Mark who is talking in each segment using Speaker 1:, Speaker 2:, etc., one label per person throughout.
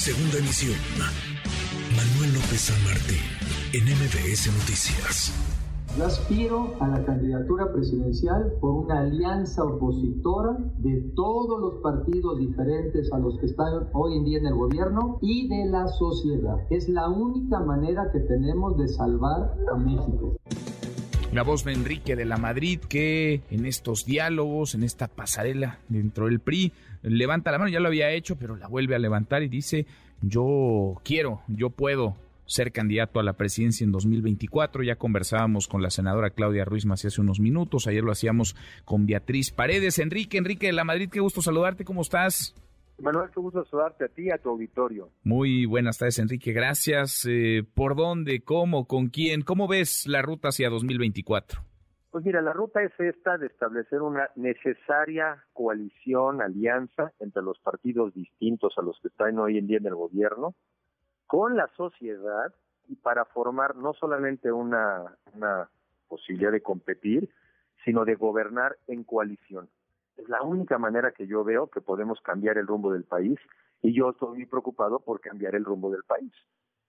Speaker 1: Segunda emisión. Manuel López San Martín, en MBS Noticias.
Speaker 2: Yo aspiro a la candidatura presidencial por una alianza opositora de todos los partidos diferentes a los que están hoy en día en el gobierno y de la sociedad. Es la única manera que tenemos de salvar a México.
Speaker 3: La voz de Enrique de la Madrid que en estos diálogos, en esta pasarela dentro del PRI, levanta la mano, ya lo había hecho, pero la vuelve a levantar y dice, yo quiero, yo puedo ser candidato a la presidencia en 2024. Ya conversábamos con la senadora Claudia Ruiz Macías hace unos minutos. Ayer lo hacíamos con Beatriz Paredes. Enrique, Enrique de la Madrid, qué gusto saludarte. ¿Cómo estás?
Speaker 4: Manuel, qué gusto saludarte a ti y a tu auditorio.
Speaker 3: Muy buenas tardes, Enrique. Gracias. Eh, ¿Por dónde? ¿Cómo? ¿Con quién? ¿Cómo ves la ruta hacia 2024?
Speaker 4: Pues mira, la ruta es esta de establecer una necesaria coalición, alianza entre los partidos distintos a los que están hoy en día en el gobierno, con la sociedad y para formar no solamente una, una posibilidad de competir, sino de gobernar en coalición. Es la única manera que yo veo que podemos cambiar el rumbo del país y yo estoy muy preocupado por cambiar el rumbo del país.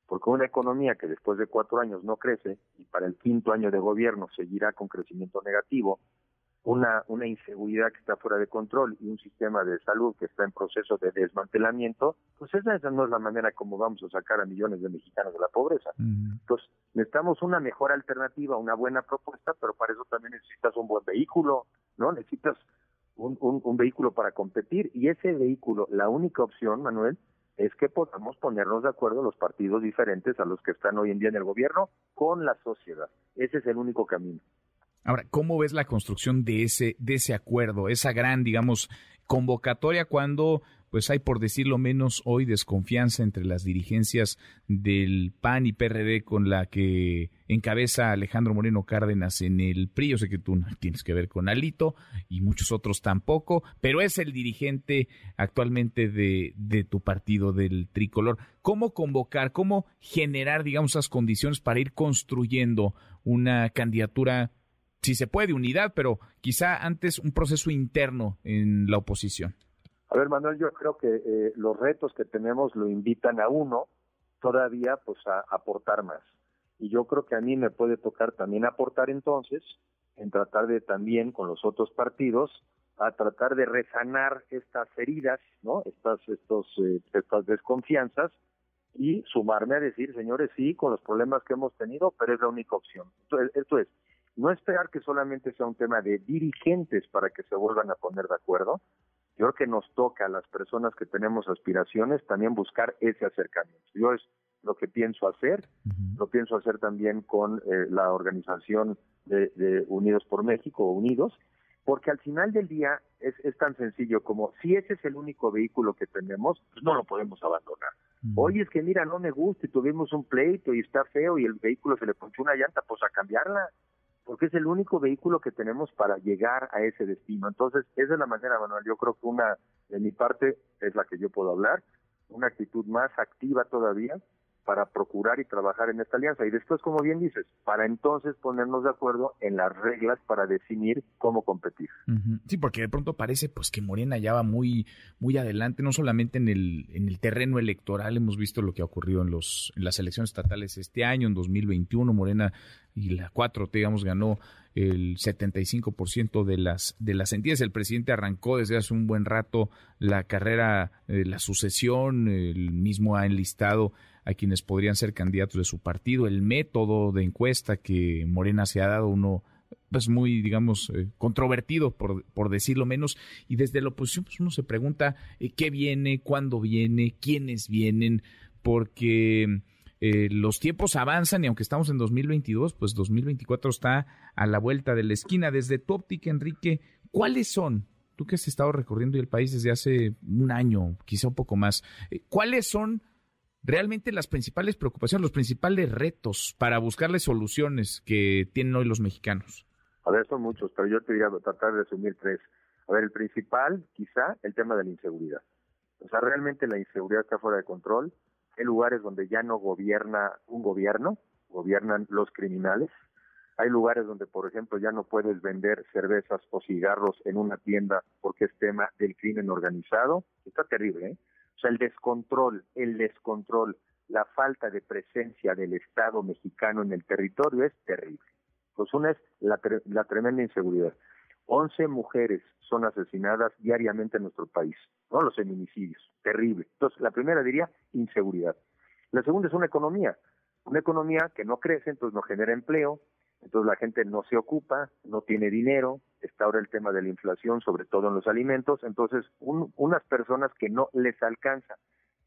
Speaker 4: Porque una economía que después de cuatro años no crece y para el quinto año de gobierno seguirá con crecimiento negativo, una, una inseguridad que está fuera de control y un sistema de salud que está en proceso de desmantelamiento, pues esa, no es la manera como vamos a sacar a millones de mexicanos de la pobreza. Entonces, necesitamos una mejor alternativa, una buena propuesta, pero para eso también necesitas un buen vehículo, ¿no? Necesitas un, un, un vehículo para competir y ese vehículo, la única opción, Manuel, es que podamos ponernos de acuerdo los partidos diferentes a los que están hoy en día en el gobierno con la sociedad. Ese es el único camino.
Speaker 3: Ahora, ¿cómo ves la construcción de ese, de ese acuerdo, esa gran, digamos, convocatoria cuando pues hay, por decirlo menos, hoy desconfianza entre las dirigencias del PAN y PRD con la que encabeza Alejandro Moreno Cárdenas en el PRI. Yo sé que tú no tienes que ver con Alito y muchos otros tampoco, pero es el dirigente actualmente de, de tu partido, del tricolor. ¿Cómo convocar, cómo generar, digamos, esas condiciones para ir construyendo una candidatura si se puede, unidad, pero quizá antes un proceso interno en la oposición.
Speaker 4: A ver, Manuel, yo creo que eh, los retos que tenemos lo invitan a uno todavía pues a aportar más. Y yo creo que a mí me puede tocar también aportar entonces en tratar de también con los otros partidos a tratar de resanar estas heridas, ¿no? Estas estos eh, estas desconfianzas y sumarme a decir, señores, sí, con los problemas que hemos tenido, pero es la única opción. Esto es no esperar que solamente sea un tema de dirigentes para que se vuelvan a poner de acuerdo. Yo creo que nos toca a las personas que tenemos aspiraciones también buscar ese acercamiento. Yo es lo que pienso hacer, lo pienso hacer también con eh, la organización de, Unidos por México o Unidos, porque al final del día es, es tan sencillo como si ese es el único vehículo que tenemos, pues no lo podemos abandonar. Oye, es que mira, no me gusta y tuvimos un pleito y está feo y el vehículo se le ponchó una llanta, pues a cambiarla porque es el único vehículo que tenemos para llegar a ese destino. Entonces, esa es la manera, Manuel. Yo creo que una, de mi parte, es la que yo puedo hablar, una actitud más activa todavía, para procurar y trabajar en esta alianza. Y después, como bien dices, para entonces ponernos de acuerdo en las reglas para definir cómo competir.
Speaker 3: Sí, porque de pronto parece pues que Morena ya va muy, muy adelante, no solamente en el, en el terreno electoral, hemos visto lo que ha ocurrido en, los, en las elecciones estatales este año, en 2021, Morena y la 4 digamos, ganó el 75% de las de las entidades. El presidente arrancó desde hace un buen rato la carrera, eh, la sucesión, el mismo ha enlistado a quienes podrían ser candidatos de su partido, el método de encuesta que Morena se ha dado uno pues muy, digamos, eh, controvertido, por, por decirlo menos, y desde la oposición pues uno se pregunta eh, qué viene, cuándo viene, quiénes vienen, porque eh, los tiempos avanzan y aunque estamos en 2022, pues 2024 está a la vuelta de la esquina. Desde tu óptica, Enrique, ¿cuáles son tú que has estado recorriendo el país desde hace un año, quizá un poco más, ¿cuáles son realmente las principales preocupaciones, los principales retos para buscarle soluciones que tienen hoy los mexicanos?
Speaker 4: A ver, son muchos, pero yo te diría tratar de resumir tres. A ver, el principal, quizá, el tema de la inseguridad. O sea, realmente la inseguridad está fuera de control. Hay lugares donde ya no gobierna un gobierno, gobiernan los criminales. Hay lugares donde, por ejemplo, ya no puedes vender cervezas o cigarros en una tienda porque es tema del crimen organizado. Está terrible, ¿eh? Sea, el descontrol, el descontrol, la falta de presencia del Estado mexicano en el territorio es terrible. Pues una es la, la tremenda inseguridad. 11 mujeres son asesinadas diariamente en nuestro país, ¿no? Los feminicidios, terrible. Entonces, la primera diría inseguridad. La segunda es una economía, una economía que no crece, entonces no genera empleo, entonces la gente no se ocupa, no tiene dinero, está ahora el tema de la inflación, sobre todo en los alimentos, entonces unas personas que no les alcanza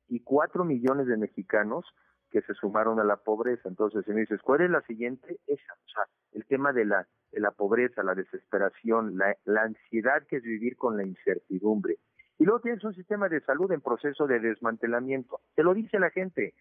Speaker 4: y cuatro millones de mexicanos que se sumaron a la pobreza. Entonces, si me dices, ¿cuál es la siguiente? Esa, o sea, el tema de la, de la pobreza, la desesperación, la, la ansiedad que es vivir con la incertidumbre. Y luego tienes un sistema de salud en proceso de desmantelamiento. Te lo dice la gente.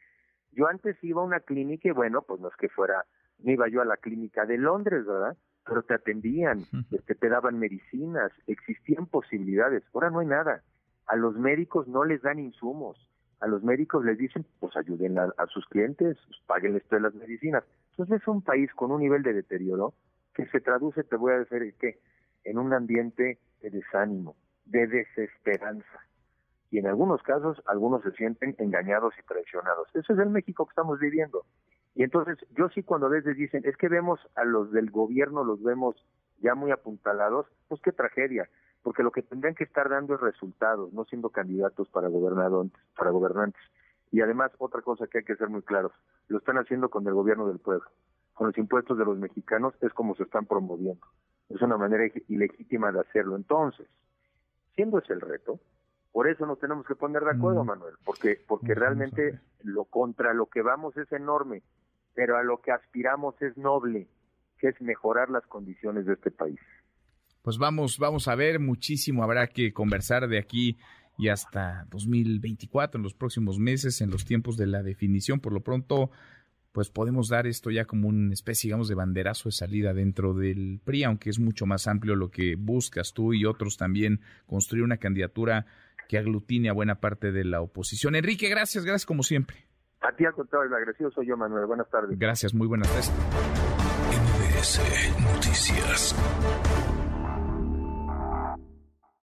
Speaker 4: Yo antes iba a una clínica y bueno, pues no es que fuera, no iba yo a la clínica de Londres, ¿verdad? Pero te atendían, este, te daban medicinas, existían posibilidades. Ahora no hay nada. A los médicos no les dan insumos a los médicos les dicen, pues ayuden a, sus clientes, pues, paguenles todas las medicinas. Entonces es un país con un nivel de deterioro que se traduce, te voy a decir, que en un ambiente de desánimo, de desesperanza. Y en algunos casos, algunos se sienten engañados y traicionados. Ese es el México que estamos viviendo. Y entonces, yo sí cuando a veces dicen, es que vemos a los del gobierno, los vemos ya muy apuntalados, pues qué tragedia porque lo que tendrían que estar dando es resultados, no siendo candidatos para gobernadores, para gobernantes. Y además, otra cosa que hay que ser muy claros, lo están haciendo con el gobierno del pueblo. Con los impuestos de los mexicanos es como se están promoviendo. Es una manera ilegítima de hacerlo. Entonces, siendo ese el reto, por eso nos tenemos que poner de acuerdo. Manuel, porque porque realmente lo contra lo que vamos es enorme, pero a lo que aspiramos es noble, que es mejorar las condiciones de este país
Speaker 3: pues vamos, vamos a ver, muchísimo habrá que conversar de aquí y hasta 2024, en los próximos meses, en los tiempos de la definición. Por lo pronto, pues podemos dar esto ya como una especie, digamos, de banderazo de salida dentro del PRI, aunque es mucho más amplio lo que buscas tú y otros también, construir una candidatura que aglutine a buena parte de la oposición. Enrique, gracias, gracias como siempre.
Speaker 4: A ti al contrario, el agradecido soy yo, Manuel. Buenas tardes.
Speaker 3: Gracias, muy buenas tardes.
Speaker 1: Noticias.